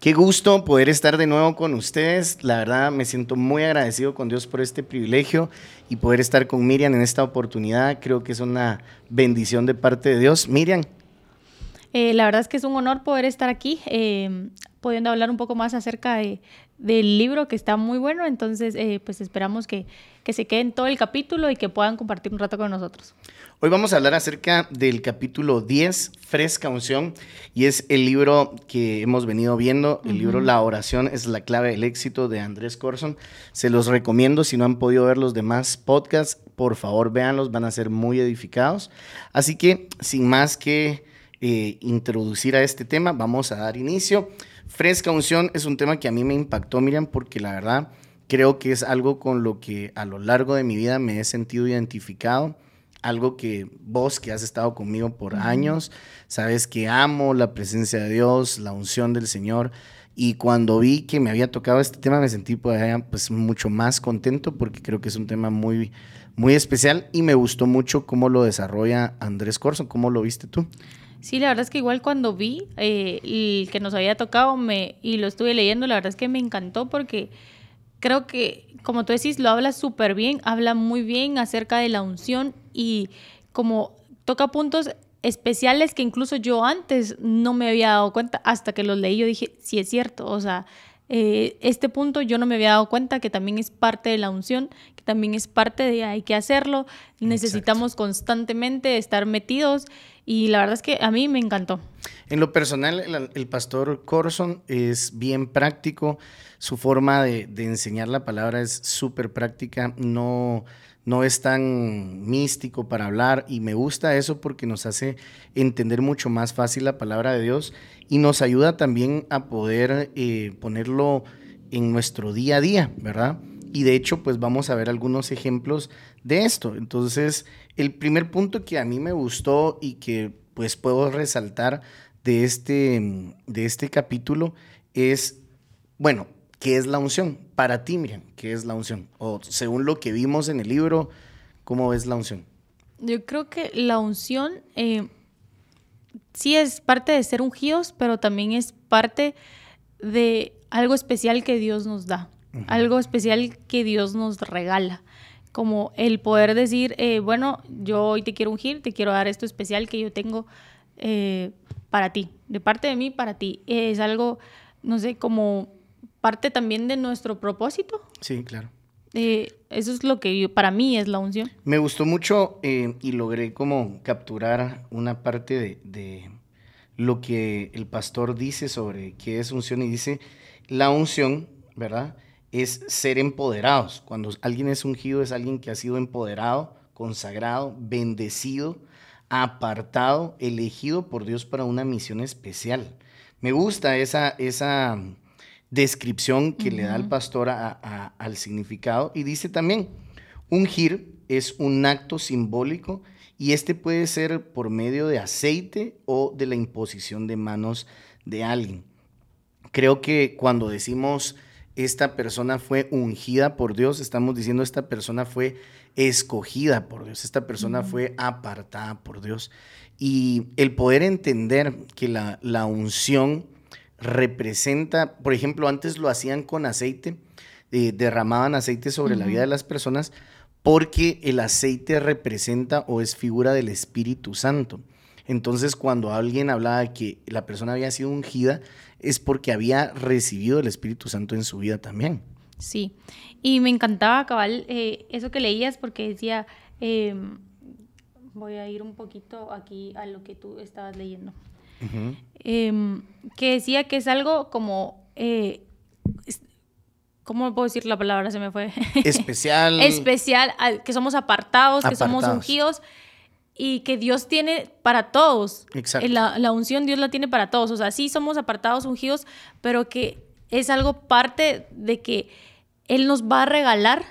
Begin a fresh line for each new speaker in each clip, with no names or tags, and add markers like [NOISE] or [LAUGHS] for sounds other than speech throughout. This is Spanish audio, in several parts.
Qué gusto poder estar de nuevo con ustedes. La verdad me siento muy agradecido con Dios por este privilegio y poder estar con Miriam en esta oportunidad. Creo que es una bendición de parte de Dios. Miriam.
Eh, la verdad es que es un honor poder estar aquí, eh, pudiendo hablar un poco más acerca de, del libro que está muy bueno. Entonces, eh, pues esperamos que, que se queden todo el capítulo y que puedan compartir un rato con nosotros.
Hoy vamos a hablar acerca del capítulo 10, Fresca Unción, y es el libro que hemos venido viendo, el libro La oración es la clave del éxito de Andrés Corson. Se los recomiendo, si no han podido ver los demás podcasts, por favor véanlos, van a ser muy edificados. Así que, sin más que eh, introducir a este tema, vamos a dar inicio. Fresca unción es un tema que a mí me impactó, Miriam, porque la verdad creo que es algo con lo que a lo largo de mi vida me he sentido identificado. Algo que vos que has estado conmigo por años, sabes que amo la presencia de Dios, la unción del Señor. Y cuando vi que me había tocado este tema, me sentí pues, pues mucho más contento porque creo que es un tema muy, muy especial y me gustó mucho cómo lo desarrolla Andrés Corso. ¿Cómo lo viste tú?
Sí, la verdad es que igual cuando vi eh, el que nos había tocado me, y lo estuve leyendo, la verdad es que me encantó porque creo que, como tú decís, lo habla súper bien, habla muy bien acerca de la unción y como toca puntos especiales que incluso yo antes no me había dado cuenta, hasta que los leí yo dije, sí es cierto, o sea, eh, este punto yo no me había dado cuenta que también es parte de la unción, que también es parte de hay que hacerlo, necesitamos constantemente estar metidos y la verdad es que a mí me encantó.
En lo personal, el, pastor Corson es bien práctico, su forma de, enseñar la palabra es súper práctica, no, no es tan místico para hablar y me gusta eso porque nos hace entender mucho más fácil la palabra de Dios y nos ayuda también a poder eh, ponerlo en nuestro día a día, ¿verdad? Y de hecho, pues vamos a ver algunos ejemplos de esto. Entonces, el primer punto que a mí me gustó y que pues puedo resaltar de este, de este capítulo es, bueno, ¿qué es la unción? Para ti, Miriam, ¿qué es la unción? O según lo que vimos en el libro, ¿cómo es la unción?
Yo creo que la unción eh, sí es parte de ser ungidos, pero también es parte de algo especial que Dios nos da, algo especial que Dios nos regala. Como el poder decir, eh, bueno, yo hoy te quiero ungir, te quiero dar esto especial que yo tengo eh, para ti, de parte de mí para ti. Es algo, no sé, como parte también de nuestro propósito.
Sí, claro.
Eh, eso es lo que para mí es la unción.
Me gustó mucho y logré como capturar una parte de, lo que el pastor dice sobre qué es unción y dice, la unción, ¿verdad? Es ser empoderados. Cuando alguien es ungido es alguien que ha sido empoderado, consagrado, bendecido, apartado, elegido por Dios para una misión especial. Me gusta esa, esa descripción que le da el pastor al significado. Y dice también, ungir es un acto simbólico y este puede ser por medio de aceite o de la imposición de manos de alguien. Creo que cuando decimos esta persona fue ungida por Dios, estamos diciendo esta persona fue escogida por Dios, esta persona fue apartada por Dios. Y el poder entender que la, la unción representa, por ejemplo, antes lo hacían con aceite, eh, derramaban aceite sobre la vida de las personas porque el aceite representa o es figura del Espíritu Santo. Entonces, cuando alguien hablaba que la persona había sido ungida, es porque había recibido el Espíritu Santo en su vida también.
Sí, y me encantaba, cabal, eh, eso que leías porque decía, em, voy a ir un poquito aquí a lo que tú estabas leyendo. Em, que decía que es algo como... Eh, ¿Cómo puedo decir la palabra? Se me fue. [LAUGHS]
Especial.
Especial, que somos apartados, que somos ungidos y que Dios tiene para todos. Exacto. La, la, unción Dios la tiene para todos. O sea, sí somos apartados, ungidos, pero que es algo parte de que Él nos va a regalar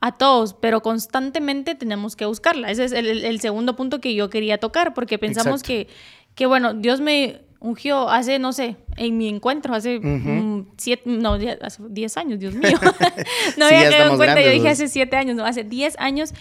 a todos, pero constantemente tenemos que buscarla. Ese es el, segundo punto que yo quería tocar, porque pensamos que que bueno, Dios me ungió hace, no sé, en mi encuentro, hace siete, no, hace diez años, Dios mío. [LAUGHS] [LAUGHS] no había quedado en cuenta, yo dije hace siete años, no, hace diez años.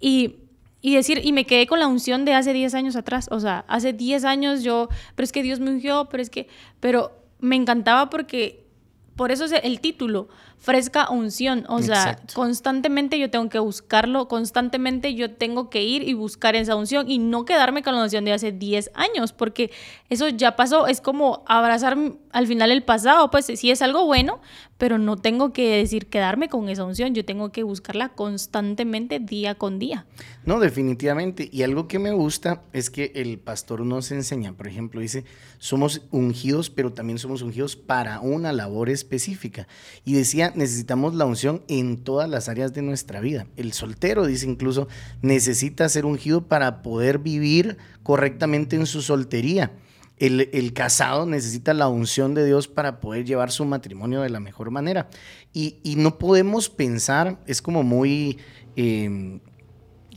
Y, y, decir, y me quedé con la unción de hace diez años atrás. O sea, hace diez años yo, pero es que Dios me ungió, pero es que, pero me encantaba porque, por eso es el título, fresca unción. O sea, constantemente yo tengo que buscarlo, constantemente yo tengo que ir y buscar esa unción y no quedarme con la unción de hace 10 años, porque eso ya pasó. Es como abrazar al final el pasado, pues sí es algo bueno, pero no tengo que decir quedarme con esa unción, yo tengo que buscarla constantemente día con día.
No, definitivamente. Y algo que me gusta es que el pastor nos enseña, por ejemplo, dice, somos ungidos, pero también somos ungidos para una labor específica. Y decía, necesitamos la unción en todas las áreas de nuestra vida. El soltero, dice incluso, necesita ser ungido para poder vivir correctamente en su soltería. El, casado necesita la unción de Dios para poder llevar su matrimonio de la mejor manera. Y, no podemos pensar, es como muy...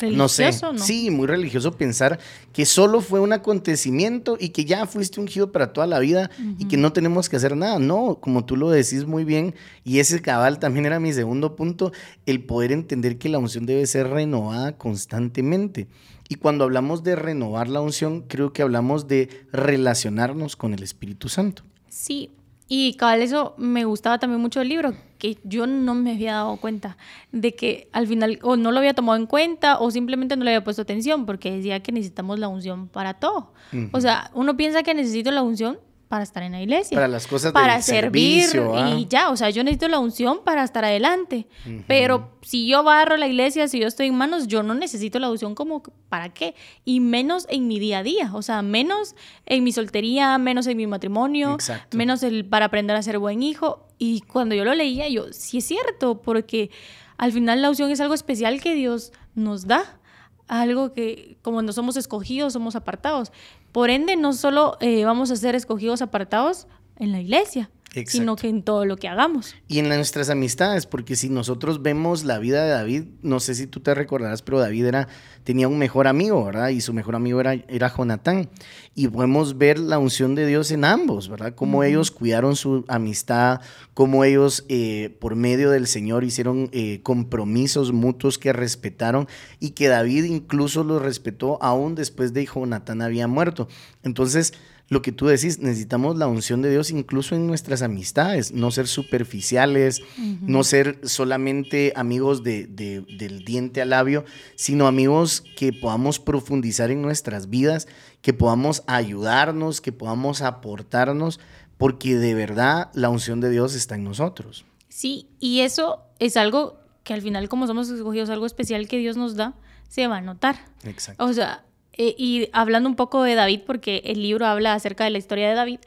Em, no sé, sí, muy religioso pensar que solo fue un acontecimiento y que ya fuiste ungido para toda la vida y que no tenemos que hacer nada. No, como tú lo decís muy bien, y ese cabal también era mi segundo punto, el poder entender que la unción debe ser renovada constantemente. Y cuando hablamos de renovar la unción, creo que hablamos de relacionarnos con el Espíritu Santo.
Sí, y cabal eso me gustaba también mucho el libro, que yo no me había dado cuenta de que al final o no lo había tomado en cuenta o simplemente no le había puesto atención porque decía que necesitamos la unción para todo. O sea, uno piensa que necesito la unción para estar en la iglesia.
Para las cosas
Para servir ¿ah? y ya, o sea, yo necesito la unción para estar adelante. Pero si yo barro la iglesia, si yo estoy en manos, yo no necesito la unción como para qué. Y menos en mi día a día, o sea, menos en mi soltería, menos en mi matrimonio, menos el para aprender a ser buen hijo. Y cuando yo lo leía, yo, sí es cierto, porque al final la unción es algo especial que Dios nos da algo que como no somos escogidos, somos apartados. Por ende, no solo eh, vamos a ser escogidos apartados en la iglesia, sino que en todo lo que hagamos.
Y en nuestras amistades, porque si nosotros vemos la vida de David, no sé si tú te recordarás, pero David era, tenía un mejor amigo, ¿verdad? Y su mejor amigo era, era Jonatán. Y podemos ver la unción de Dios en ambos, ¿verdad? Cómo ellos cuidaron su amistad, cómo ellos eh, por medio del Señor hicieron eh, compromisos mutuos que respetaron y que David incluso los respetó aún después de que Jonatán había muerto. Entonces, lo que tú decís, necesitamos la unción de Dios incluso en nuestras amistades, no ser superficiales, no ser solamente amigos de, del diente al labio, sino amigos que podamos profundizar en nuestras vidas, que podamos ayudarnos, que podamos aportarnos, porque de verdad la unción de Dios está en nosotros.
Sí, y eso es algo que al final, como somos escogidos, algo especial que Dios nos da, se va a notar. Exacto. O sea, eh, y hablando un poco de David, porque el libro habla acerca de la historia de David,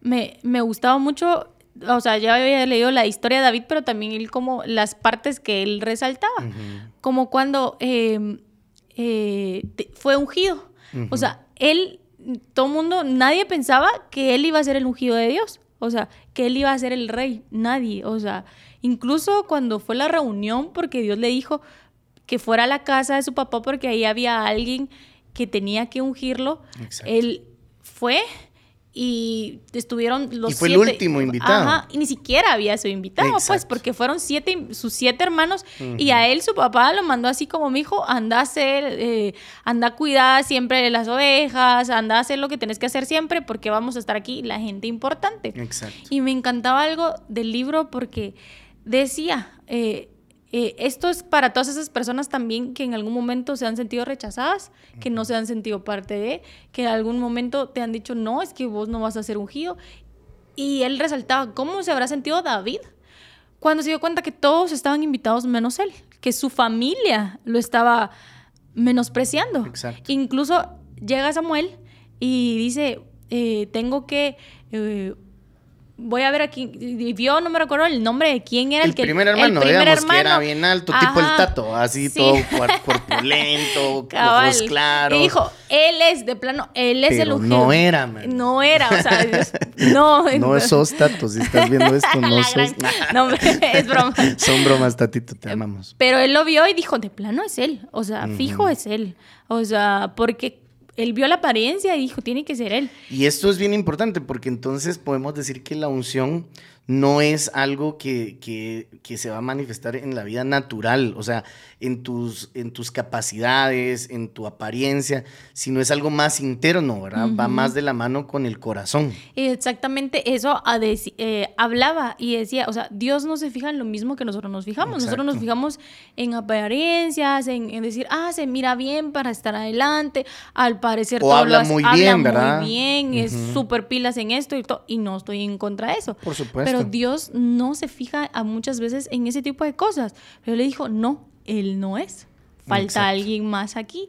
me, me gustaba mucho, o sea, ya había leído la historia de David, pero también él como las partes que él resaltaba, como cuando em, eh, fue ungido. O sea, él, todo mundo, nadie pensaba que él iba a ser el ungido de Dios. O sea, que él iba a ser el rey, nadie. O sea, incluso cuando fue la reunión, porque Dios le dijo que fuera a la casa de su papá porque ahí había alguien que tenía que ungirlo, él fue y estuvieron los
y fue el último invitado.
Ajá, y ni siquiera había sido invitado, pues, porque fueron siete, sus siete hermanos, y a él su papá lo mandó así como mi hijo, anda a hacer, eh, anda a cuidar siempre de las ovejas, anda a hacer lo que tienes que hacer siempre, porque vamos a estar aquí, la gente importante. Exacto. Y me encantaba algo del libro porque decía, eh, eh, esto es para todas esas personas también que en algún momento se han sentido rechazadas, que no se han sentido parte de, que en algún momento te han dicho, no, es que vos no vas a ser ungido. Y él resaltaba, ¿cómo se habrá sentido David? Cuando se dio cuenta que todos estaban invitados menos él, que su familia lo estaba menospreciando. Incluso llega Samuel y dice, eh, tengo que... Eh, voy a ver aquí, vio, no me recuerdo el nombre de quién era
el, que... Primer hermano, el primer hermano, que era bien alto, tipo el tato, así todo [LAUGHS] corpulento, ojos claros.
Y dijo, él es, de plano, él es el ungido.
no era, man.
No era, o sea, [LAUGHS] no.
no sos tato, si estás viendo esto, [LAUGHS] no sos...
no, es broma.
Son bromas, tatito, te amamos.
Pero él lo vio y dijo, de plano es él, o sea, fijo es él. O sea, porque él vio la apariencia y dijo, tiene que ser él.
Y esto es bien importante porque entonces podemos decir que la unción no es algo que, que, se va a manifestar en la vida natural, o sea, en tus, en tus capacidades, en tu apariencia, sino es algo más interno, ¿verdad? Va más de la mano con el corazón.
Exactamente eso eh, hablaba y decía, o sea, Dios no se fija en lo mismo que nosotros nos fijamos, nosotros nos fijamos en apariencias, en, decir, ah, se mira bien para estar adelante, al parecer
o habla muy bien, ¿verdad?
Muy bien, es súper pilas en esto y todo, y no estoy en contra de eso.
Por supuesto.
Pero Dios no se fija a muchas veces en ese tipo de cosas. Pero le dijo, no, él no es. Falta alguien más aquí.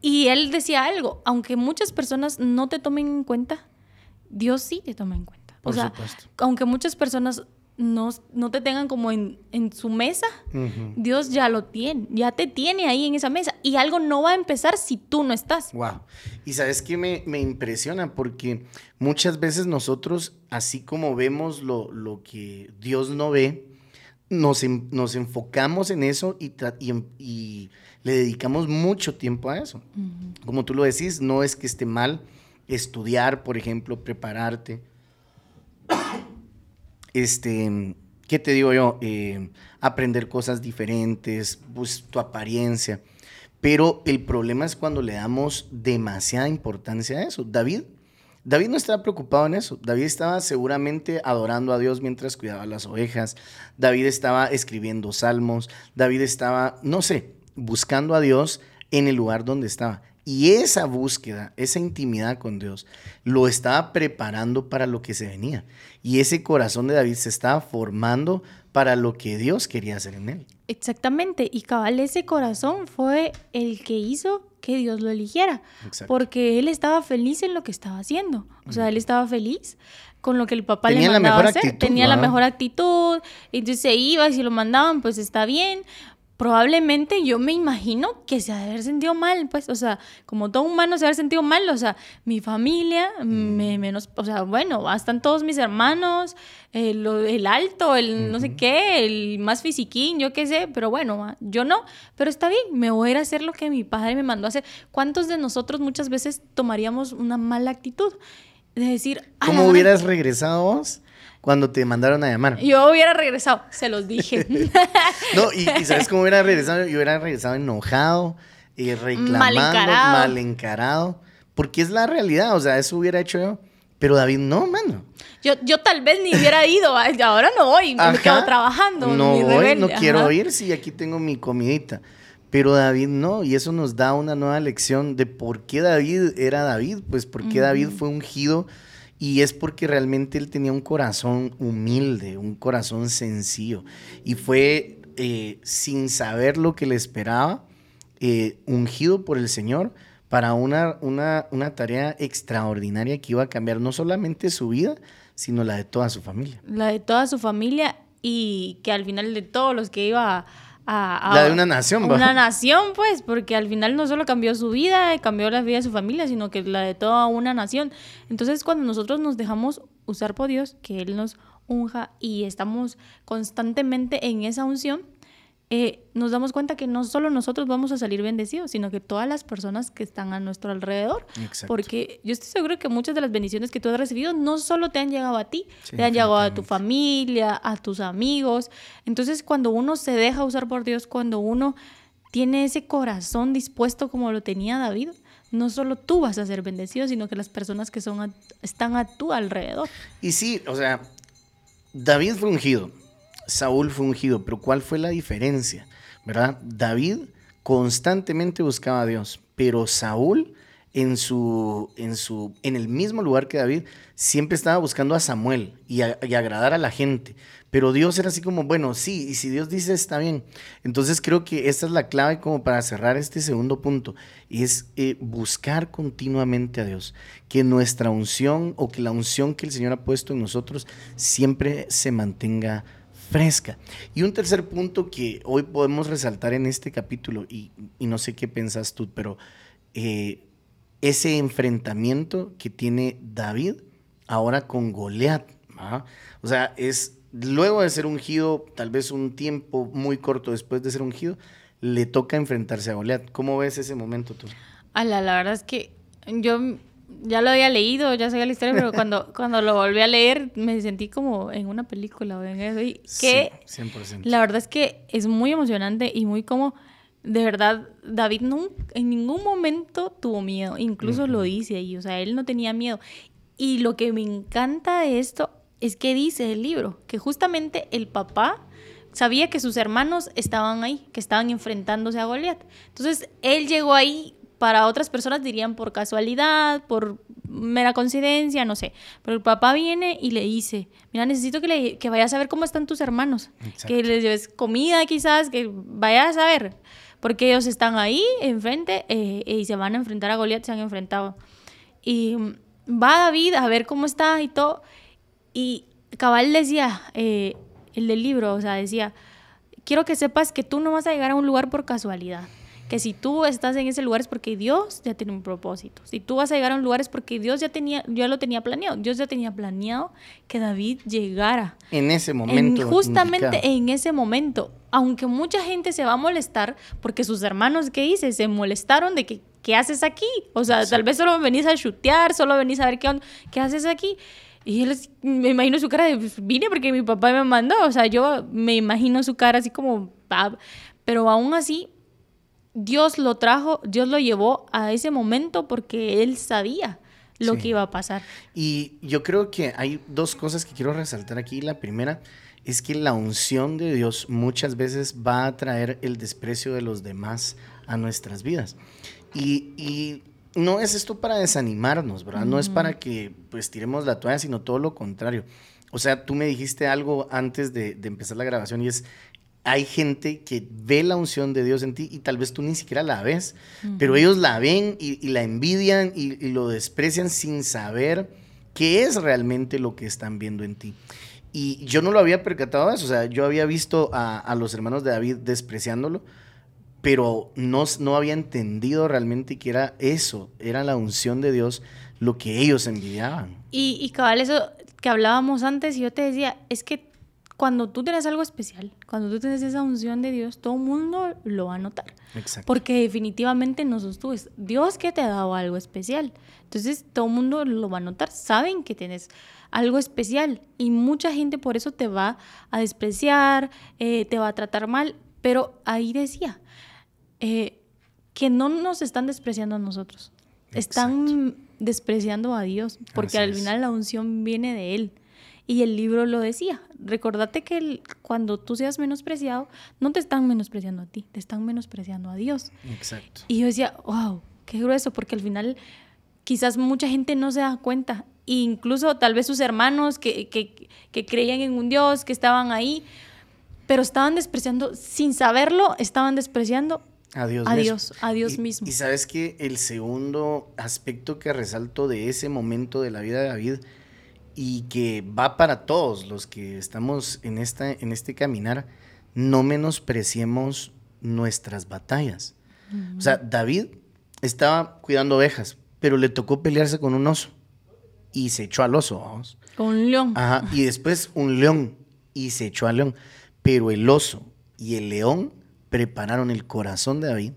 Y él decía algo, aunque muchas personas no te tomen en cuenta, Dios sí te toma en cuenta. o sea, aunque muchas personas no, no te tengan como en, su mesa, Dios ya lo tiene, ya te tiene ahí en esa mesa. Y algo no va a empezar si tú no estás.
Wow. Y sabes que me, me, impresiona porque muchas veces nosotros, así como vemos lo, lo que Dios no ve, nos, nos enfocamos en eso y, y, le dedicamos mucho tiempo a eso. Como tú lo decís, no es que esté mal estudiar, por ejemplo, prepararte. Este, ¿qué te digo yo? Eh, aprender cosas diferentes, tu apariencia. Pero el problema es cuando le damos demasiada importancia a eso. David David no estaba preocupado en eso. David estaba seguramente adorando a Dios mientras cuidaba las ovejas. David estaba escribiendo salmos. David estaba, no sé, buscando a Dios en el lugar donde estaba. Y esa búsqueda, esa intimidad con Dios, lo estaba preparando para lo que se venía. Y ese corazón de David se estaba formando para lo que Dios quería hacer en él.
Exactamente. Y cabal, ese corazón fue el que hizo que Dios lo eligiera. Porque él estaba feliz en lo que estaba haciendo. O sea, él estaba feliz con lo que el papá le mandaba hacer. Tenía la mejor actitud. Entonces se iba si lo mandaban, pues está bien probablemente yo me imagino que se ha de haber sentido mal, pues, o sea, como todo humano se ha de haber sentido mal, o sea, mi familia, me, mm. menos, o sea, bueno, están todos mis hermanos, el, el alto, el no sé qué, el más fisiquín, yo qué sé, pero bueno, yo no, pero está bien, me voy a ir a hacer lo que mi padre me mandó a hacer. ¿Cuántos de nosotros muchas veces tomaríamos una mala actitud? De decir,
¿cómo hubieras regresado vos? Cuando te mandaron a llamar.
Yo hubiera regresado, se los dije. [LAUGHS]
no, y, ¿sabes [LAUGHS] cómo hubiera regresado? Yo hubiera regresado enojado, y reclamando, mal encarado. mal encarado. Porque es la realidad, o sea, eso hubiera hecho yo. Pero David, no, mano.
Yo, yo tal vez ni hubiera ido, [LAUGHS] ahora no voy, me quedo trabajando.
No voy, no quiero ir si aquí tengo mi comidita. Pero David no, y eso nos da una nueva lección de por qué David era David, pues porque David fue ungido y es porque realmente él tenía un corazón humilde, un corazón sencillo. Y fue eh, sin saber lo que le esperaba, eh, ungido por el Señor para una, una, una tarea extraordinaria que iba a cambiar no solamente su vida, sino la de toda su familia.
La de toda su familia y que al final de todos los que iba a
la de una nación,
Una nación, pues, porque al final no solo cambió su vida, cambió la vida de su familia, sino que la de toda una nación. Entonces, cuando nosotros nos dejamos usar por Dios, que Él nos unja y estamos constantemente en esa unción, eh, nos damos cuenta que no solo nosotros vamos a salir bendecidos, sino que todas las personas que están a nuestro alrededor. Porque yo estoy seguro que muchas de las bendiciones que tú has recibido no solo te han llegado a ti, te han llegado a tu familia, a tus amigos. Entonces, cuando uno se deja usar por Dios, cuando uno tiene ese corazón dispuesto como lo tenía David, no solo tú vas a ser bendecido, sino que las personas que son están a tu alrededor.
Y sí, o sea, David fue ungido Saúl fue ungido, pero ¿cuál fue la diferencia? ¿Verdad? David constantemente buscaba a Dios, pero Saúl en su, en su, en el mismo lugar que David, siempre estaba buscando a Samuel y, agradar a la gente. Pero Dios era así como, bueno, sí, y si Dios dice está bien. Entonces creo que esta es la clave como para cerrar este segundo punto, y es eh, buscar continuamente a Dios, que nuestra unción o que la unción que el Señor ha puesto en nosotros siempre se mantenga fresca. Y un tercer punto que hoy podemos resaltar en este capítulo, y, no sé qué pensas tú, pero eh, ese enfrentamiento que tiene David ahora con Goliat. O sea, es luego de ser ungido, tal vez un tiempo muy corto después de ser ungido, le toca enfrentarse a Goliat. ¿Cómo ves ese momento tú?
la verdad es que yo ya lo había leído, ya sabía la historia, pero cuando, [LAUGHS] cuando lo volví a leer me sentí como en una película o en eso. Y que sí, 100%. la verdad es que es muy emocionante y muy como, de verdad, David no, en ningún momento tuvo miedo, incluso lo dice ahí, o sea, él no tenía miedo. Y lo que me encanta de esto es que dice el libro, que justamente el papá sabía que sus hermanos estaban ahí, que estaban enfrentándose a Goliat. Entonces, él llegó ahí para otras personas dirían por casualidad, por mera coincidencia, no sé. Pero el papá viene y le dice, mira, necesito que, le, que vayas a ver cómo están tus hermanos. Que les lleves comida quizás, que vayas a ver. Porque ellos están ahí enfrente eh, y se van a enfrentar a Goliat, se han enfrentado. Y va David a ver cómo está y todo. Y Cabal decía, eh, el del libro, o sea, decía, quiero que sepas que tú no vas a llegar a un lugar por casualidad que si tú estás en ese lugar es porque Dios ya tiene un propósito. Si tú vas a llegar a un lugar es porque Dios ya tenía, ya lo tenía planeado. Dios ya tenía planeado que David llegara.
En ese momento.
justamente en ese momento. Aunque mucha gente se va a molestar porque sus hermanos, ¿qué dices? Se molestaron de que, ¿qué haces aquí? O sea, tal vez solo venís a chutear, solo venís a ver qué, qué haces aquí. Y él, me imagino su cara de, pues, vine porque mi papá me mandó. O sea, yo me imagino su cara así como, pero aún así Dios lo trajo, Dios lo llevó a ese momento porque Él sabía lo que iba a pasar.
Y yo creo que hay dos cosas que quiero resaltar aquí. La primera es que la unción de Dios muchas veces va a traer el desprecio de los demás a nuestras vidas. Y, no es esto para desanimarnos, ¿verdad? No es para que pues tiremos la toalla, sino todo lo contrario. O sea, tú me dijiste algo antes de, de empezar la grabación y es, hay gente que ve la unción de Dios en ti y tal vez tú ni siquiera la ves, pero ellos la ven y, la envidian y, lo desprecian sin saber qué es realmente lo que están viendo en ti. Y yo no lo había percatado de eso, o sea, yo había visto a, los hermanos de David despreciándolo, pero no, no había entendido realmente que era eso, era la unción de Dios lo que ellos envidiaban.
Y, y cabal, eso que hablábamos antes, y yo te decía, es que cuando tú tienes algo especial, cuando tú tienes esa unción de Dios, todo el mundo lo va a notar. Exacto. Porque definitivamente no sos tú, es Dios que te ha dado algo especial. Entonces todo el mundo lo va a notar, saben que tienes algo especial y mucha gente por eso te va a despreciar, eh, te va a tratar mal, pero ahí decía eh, que no nos están despreciando a nosotros, están despreciando a Dios, porque al final la unción viene de Él. Y el libro lo decía. Recordate que cuando tú seas menospreciado, no te están menospreciando a ti, te están menospreciando a Dios. Exacto. Y yo decía, wow, qué grueso, porque al final quizás mucha gente no se da cuenta. incluso tal vez sus hermanos que, que, creían en un Dios, que estaban ahí, pero estaban despreciando, sin saberlo, estaban despreciando a Dios, a Dios, a Dios mismo.
Y sabes que el segundo aspecto que resalto de ese momento de la vida de David y que va para todos los que estamos en, esta, en este caminar, no menospreciemos nuestras batallas. O sea, David estaba cuidando ovejas, pero le tocó pelearse con un oso y se echó al oso. Vamos.
Con un león.
Ajá, y después un león y se echó al león. Pero el oso y el león prepararon el corazón de David,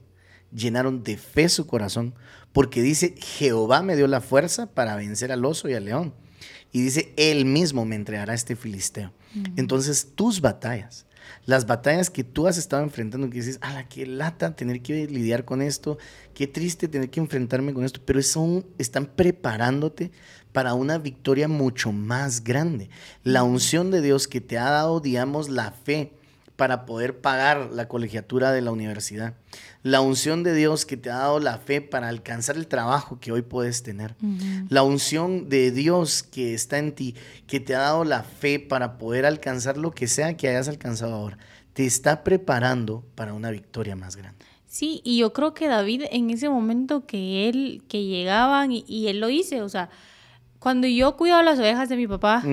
llenaron de fe su corazón, porque dice, Jehová me dio la fuerza para vencer al oso y al león. Y dice, Él mismo me entregará a este filisteo. Entonces, tus batallas, las batallas que tú has estado enfrentando, que dices, la qué lata tener que lidiar con esto, qué triste tener que enfrentarme con esto, pero son, están preparándote para una victoria mucho más grande. La unción de Dios que te ha dado, digamos, la fe para poder pagar la colegiatura de la universidad. La unción de Dios que te ha dado la fe para alcanzar el trabajo que hoy puedes tener. La unción de Dios que está en ti, que te ha dado la fe para poder alcanzar lo que sea que hayas alcanzado ahora. Te está preparando para una victoria más grande.
Sí, y yo creo que David en ese momento que él, que llegaban y, él lo dice, o sea, cuando yo cuido las ovejas de mi papá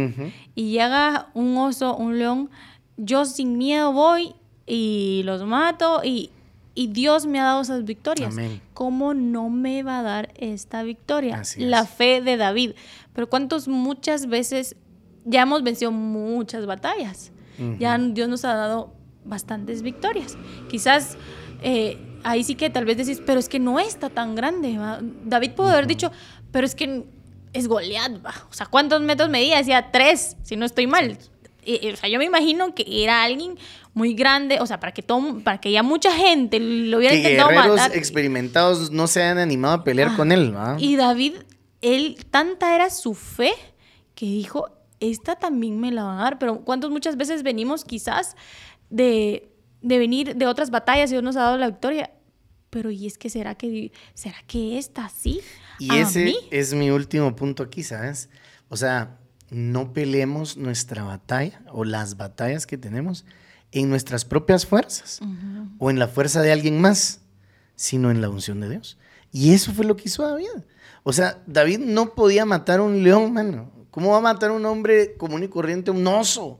y llega un oso, un león, yo sin miedo voy y los mato y, Dios me ha dado esas victorias. ¿Cómo no me va a dar esta victoria? la fe de David. Pero cuántos muchas veces ya hemos vencido muchas batallas. Ya Dios nos ha dado bastantes victorias. Quizás eh, ahí sí que tal vez decís, pero es que no está tan grande. David pudo haber dicho, pero es que es Goliat, o sea, ¿cuántos metros medía? Decía tres, si no estoy mal. O sea, yo me imagino que era alguien muy grande, o sea, para que todo, para que ya mucha gente lo hubiera
que intentado matar. experimentados no se hayan animado a pelear con él, ¿va?
Y David, él, tanta era su fe que dijo, esta también me la van a dar, pero ¿cuántos muchas veces venimos quizás de, de venir de otras batallas y Dios nos ha dado la victoria? Pero ¿y es que será que, será que esta sí?
Y ese es mi último punto aquí, ¿sabes? O sea, no peleemos nuestra batalla o las batallas que tenemos en nuestras propias fuerzas o en la fuerza de alguien más, sino en la unción de Dios. Y eso fue lo que hizo David. O sea, David no podía matar a un león, mano. ¿Cómo va a matar a un hombre común y corriente, un oso?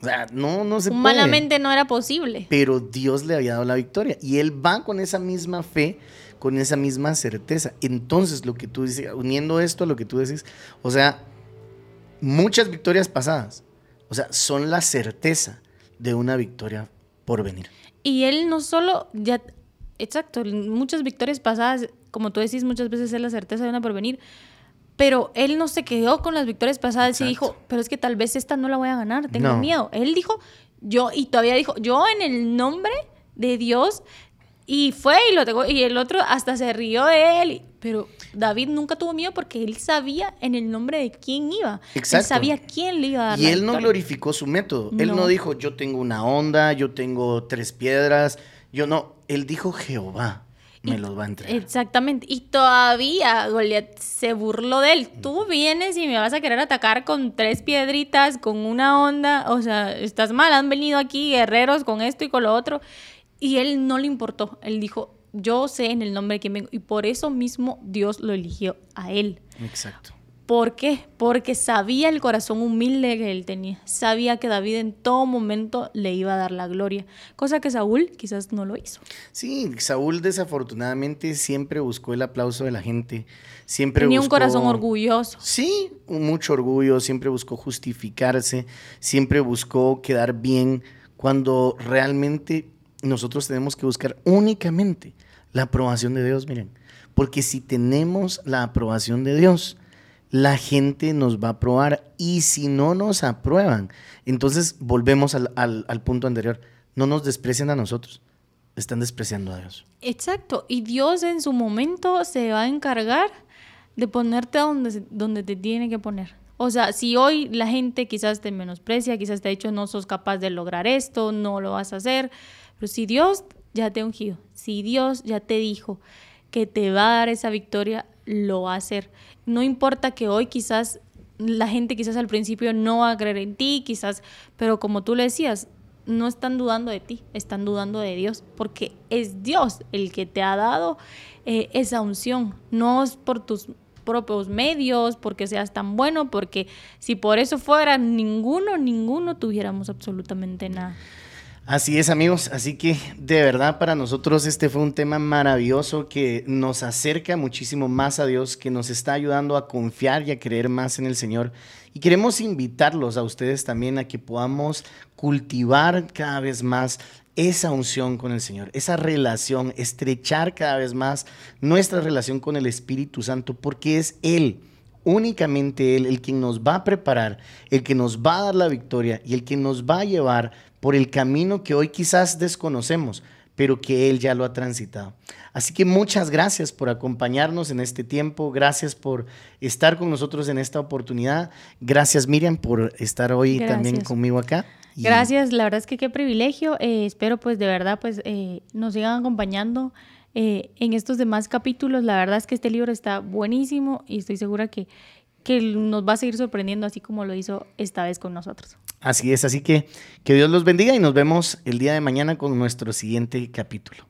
O sea, no, no se
puede. Humanamente no era posible.
Pero Dios le había dado la victoria. Y él va con esa misma fe, con esa misma certeza. Entonces, lo que tú dices, uniendo esto a lo que tú dices, o sea, muchas victorias pasadas, o sea, son la certeza de una victoria por venir.
Y él no solo, ya, exacto, muchas victorias pasadas, como tú decís, muchas veces es la certeza de una por venir, pero él no se quedó con las victorias pasadas y dijo, pero es que tal vez esta no la voy a ganar, tengo miedo. Él dijo, yo, y todavía dijo, yo en el nombre de Dios y fue y lo tengo, y el otro hasta se rió de él. Pero David nunca tuvo miedo porque él sabía en el nombre de quién iba. Exacto. Él sabía quién le iba a dar.
Y él no glorificó su método. Él no dijo, yo tengo una onda, yo tengo tres piedras. Yo no. Él dijo, Jehová me los va a entregar.
Exactamente. Y todavía Goliat se burló de él. Tú vienes y me vas a querer atacar con tres piedritas, con una onda. O sea, estás mal. Han venido aquí guerreros con esto y con lo otro. Y él no le importó. Él dijo, yo sé en el nombre de quién vengo. Y por eso mismo Dios lo eligió a él.
Exacto.
¿Por qué? Porque sabía el corazón humilde que él tenía. Sabía que David en todo momento le iba a dar la gloria. Cosa que Saúl quizás no lo hizo.
Sí, Saúl desafortunadamente siempre buscó el aplauso de la gente. Siempre
Tenía un corazón orgulloso.
Sí, mucho orgullo. Siempre buscó justificarse. Siempre buscó quedar bien cuando realmente nosotros tenemos que buscar únicamente la aprobación de Dios, miren, porque si tenemos la aprobación de Dios, la gente nos va a aprobar y si no nos aprueban, entonces volvemos al, punto anterior, no nos desprecian a nosotros, están despreciando a Dios.
Exacto, y Dios en su momento se va a encargar de ponerte donde, donde te tiene que poner. O sea, si hoy la gente quizás te menosprecia, quizás te ha dicho no sos capaz de lograr esto, no lo vas a hacer, pero si Dios ya te ha ungido, si Dios ya te dijo que te va a dar esa victoria, lo va a hacer. No importa que hoy quizás la gente quizás al principio no va a creer en ti, quizás, pero como tú le decías, no están dudando de ti, están dudando de Dios, porque es Dios el que te ha dado eh, esa unción, no es por tus propios medios, porque seas tan bueno, porque si por eso fuera ninguno, ninguno tuviéramos absolutamente nada.
Así es amigos, así que de verdad para nosotros este fue un tema maravilloso que nos acerca muchísimo más a Dios, que nos está ayudando a confiar y a creer más en el Señor. Y queremos invitarlos a ustedes también a que podamos cultivar cada vez más esa unción con el Señor, esa relación, estrechar cada vez más nuestra relación con el Espíritu Santo, porque es Él únicamente Él el quien nos va a preparar, el que nos va a dar la victoria y el que nos va a llevar por el camino que hoy quizás desconocemos, pero que Él ya lo ha transitado. Así que muchas gracias por acompañarnos en este tiempo, gracias por estar con nosotros en esta oportunidad, gracias Miriam por estar hoy también conmigo acá.
Gracias, la verdad es que qué privilegio, eh, espero pues de verdad pues eh, nos sigan acompañando eh, en estos demás capítulos, la verdad es que este libro está buenísimo y estoy segura que, que nos va a seguir sorprendiendo así como lo hizo esta vez con nosotros.
Así es, así que que Dios los bendiga y nos vemos el día de mañana con nuestro siguiente capítulo.